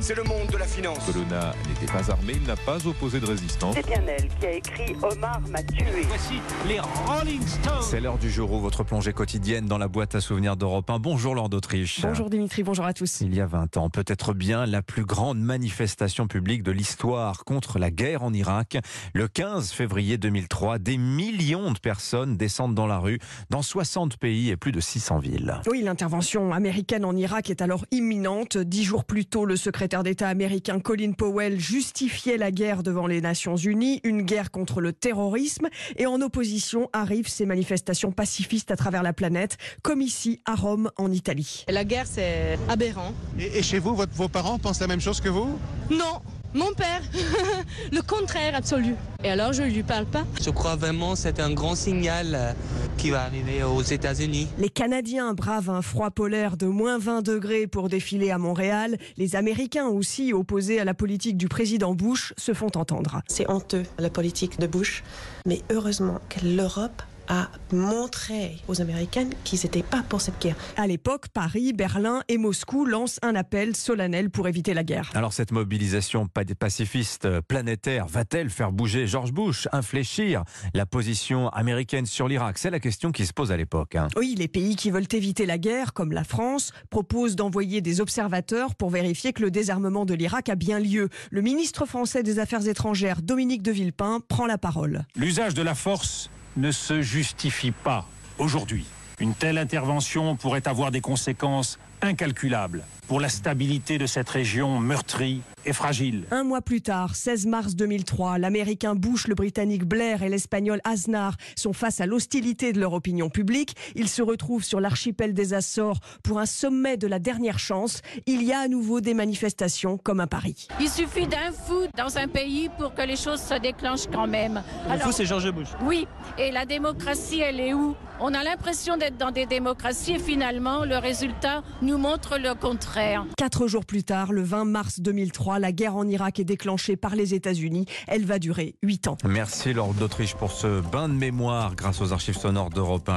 C'est le monde de la finance. Colonna n'était pas armé, il n'a pas opposé de résistance. C'est bien elle qui a écrit Omar m'a tué. Voici les Rolling Stones. C'est l'heure du jour où votre plongée quotidienne dans la boîte à souvenirs d'Europe 1. Bonjour Lord d'Autriche. Bonjour Dimitri, bonjour à tous. Il y a 20 ans, peut-être bien la plus grande manifestation publique de l'histoire contre la guerre en Irak. Le 15 février 2003, des millions de personnes descendent dans la rue dans 60 pays et plus de 600 villes. Oui, l'intervention américaine en Irak est alors imminente. Dix jours plus tôt, le secrétaire d'État américain Colin Powell justifiait la guerre devant les Nations Unies, une guerre contre le terrorisme. Et en opposition arrivent ces manifestations pacifistes à travers la planète, comme ici à Rome, en Italie. La guerre, c'est aberrant. Et, et chez vous, votre- vos parents pensent la même chose que vous? Non, mon père, le contraire absolu. Et alors, je lui parle pas. Je crois vraiment que c'est un grand signal euh, qui va arriver aux États-Unis. Les Canadiens bravent un froid polaire de moins 20 degrés pour défiler à Montréal. Les Américains aussi, opposés à la politique du président Bush, se font entendre. C'est honteux, la politique de Bush. Mais heureusement que l'Europe a montré aux Américains qu'ils n'étaient pas pour cette guerre. À l'époque, Paris, Berlin et Moscou lancent un appel solennel pour éviter la guerre. Alors cette mobilisation pa- pacifiste planétaire va-t-elle faire bouger George Bush, infléchir la position américaine sur l'Irak? C'est la question qui se pose à l'époque. hein. Oui, les pays qui veulent éviter la guerre, comme la France, proposent d'envoyer des observateurs pour vérifier que le désarmement de l'Irak a bien lieu. Le ministre français des Affaires étrangères, Dominique de Villepin, prend la parole. L'usage de la force ne se justifie pas aujourd'hui. Une telle intervention pourrait avoir des conséquences incalculables pour la stabilité de cette région meurtrie et fragile. Un mois plus tard, 16 mars 2003, l'Américain Bush, le Britannique Blair et l'Espagnol Aznar sont face à l'hostilité de leur opinion publique. Ils se retrouvent sur l'archipel des Açores pour un sommet de la dernière chance. Il y a à nouveau des manifestations comme à Paris. Il suffit d'un fou dans un pays pour que les choses se déclenchent quand même. Alors, c'est George Bush. oui, et la démocratie, elle est où? On a l'impression d'être dans des démocraties et finalement, le résultat nous montre le contraire. Quatre jours plus tard, le 20 mars 2003, la guerre en Irak est déclenchée par les États-Unis. Elle va durer huit ans. Merci Lord d'Autriche pour ce bain de mémoire grâce aux archives sonores d'Europe 1.